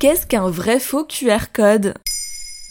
Qu'est-ce qu'un vrai faux QR code?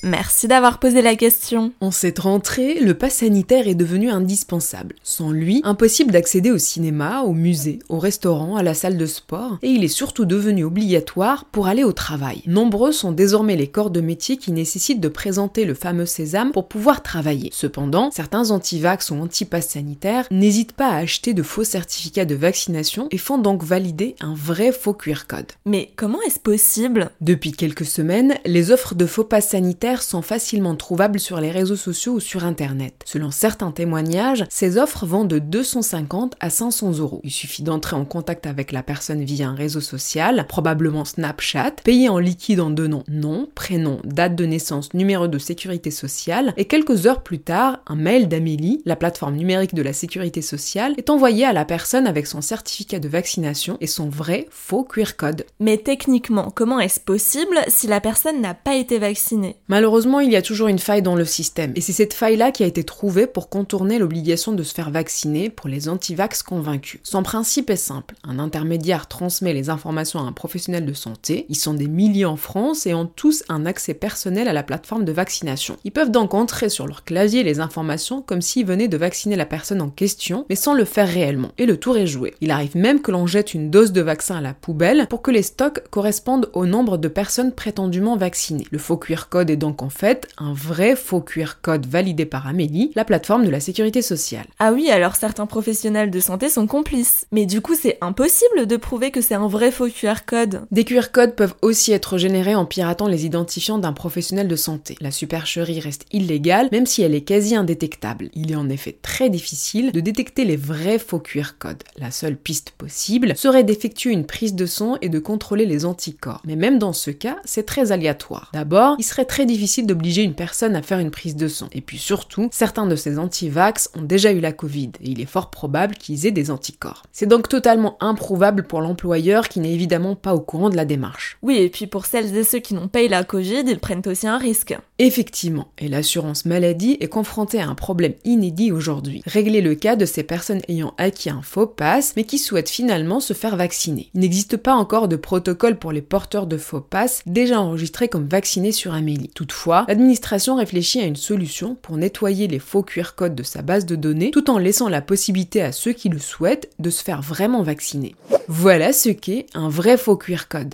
Merci d'avoir posé la question. En cette rentrée, le pass sanitaire est devenu indispensable. Sans lui, impossible d'accéder au cinéma, au musée, au restaurant, à la salle de sport, et il est surtout devenu obligatoire pour aller au travail. Nombreux sont désormais les corps de métier qui nécessitent de présenter le fameux sésame pour pouvoir travailler. Cependant, certains anti-vax ou anti-pass sanitaires n'hésitent pas à acheter de faux certificats de vaccination et font donc valider un vrai faux QR code. Mais comment est-ce possible? Depuis quelques semaines, les offres de faux pass sanitaires sont facilement trouvables sur les réseaux sociaux ou sur Internet. Selon certains témoignages, ces offres vont de 250 à 500 euros. Il suffit d'entrer en contact avec la personne via un réseau social, probablement Snapchat, payer en liquide en donnant nom, prénom, date de naissance, numéro de sécurité sociale, et quelques heures plus tard, un mail d'Amélie, la plateforme numérique de la sécurité sociale, est envoyé à la personne avec son certificat de vaccination et son vrai faux QR code. Mais techniquement, comment est-ce possible si la personne n'a pas été vaccinée? Malheureusement, il y a toujours une faille dans le système, et c'est cette faille-là qui a été trouvée pour contourner l'obligation de se faire vacciner pour les antivax convaincus. Son principe est simple, un intermédiaire transmet les informations à un professionnel de santé, ils sont des milliers en France et ont tous un accès personnel à la plateforme de vaccination. Ils peuvent donc entrer sur leur clavier les informations comme s'ils venaient de vacciner la personne en question, mais sans le faire réellement, et le tour est joué. Il arrive même que l'on jette une dose de vaccin à la poubelle pour que les stocks correspondent au nombre de personnes prétendument vaccinées. Le faux QR code est donc donc en fait un vrai faux QR code validé par Amélie, la plateforme de la sécurité sociale. Ah oui, alors certains professionnels de santé sont complices. Mais du coup, c'est impossible de prouver que c'est un vrai faux QR code. Des QR codes peuvent aussi être générés en piratant les identifiants d'un professionnel de santé. La supercherie reste illégale, même si elle est quasi indétectable. Il est en effet très difficile de détecter les vrais faux QR codes. La seule piste possible serait d'effectuer une prise de son et de contrôler les anticorps. Mais même dans ce cas, c'est très aléatoire. D'abord, il serait très difficile difficile d'obliger une personne à faire une prise de sang. Et puis surtout, certains de ces anti-vax ont déjà eu la Covid et il est fort probable qu'ils aient des anticorps. C'est donc totalement improuvable pour l'employeur qui n'est évidemment pas au courant de la démarche. Oui, et puis pour celles et ceux qui n'ont pas eu la Covid, ils prennent aussi un risque. Effectivement, et l'assurance maladie est confrontée à un problème inédit aujourd'hui. Régler le cas de ces personnes ayant acquis un faux pass, mais qui souhaitent finalement se faire vacciner. Il n'existe pas encore de protocole pour les porteurs de faux pass déjà enregistrés comme vaccinés sur Amélie. Toutefois, l'administration réfléchit à une solution pour nettoyer les faux QR codes de sa base de données tout en laissant la possibilité à ceux qui le souhaitent de se faire vraiment vacciner. Voilà ce qu'est un vrai faux QR code.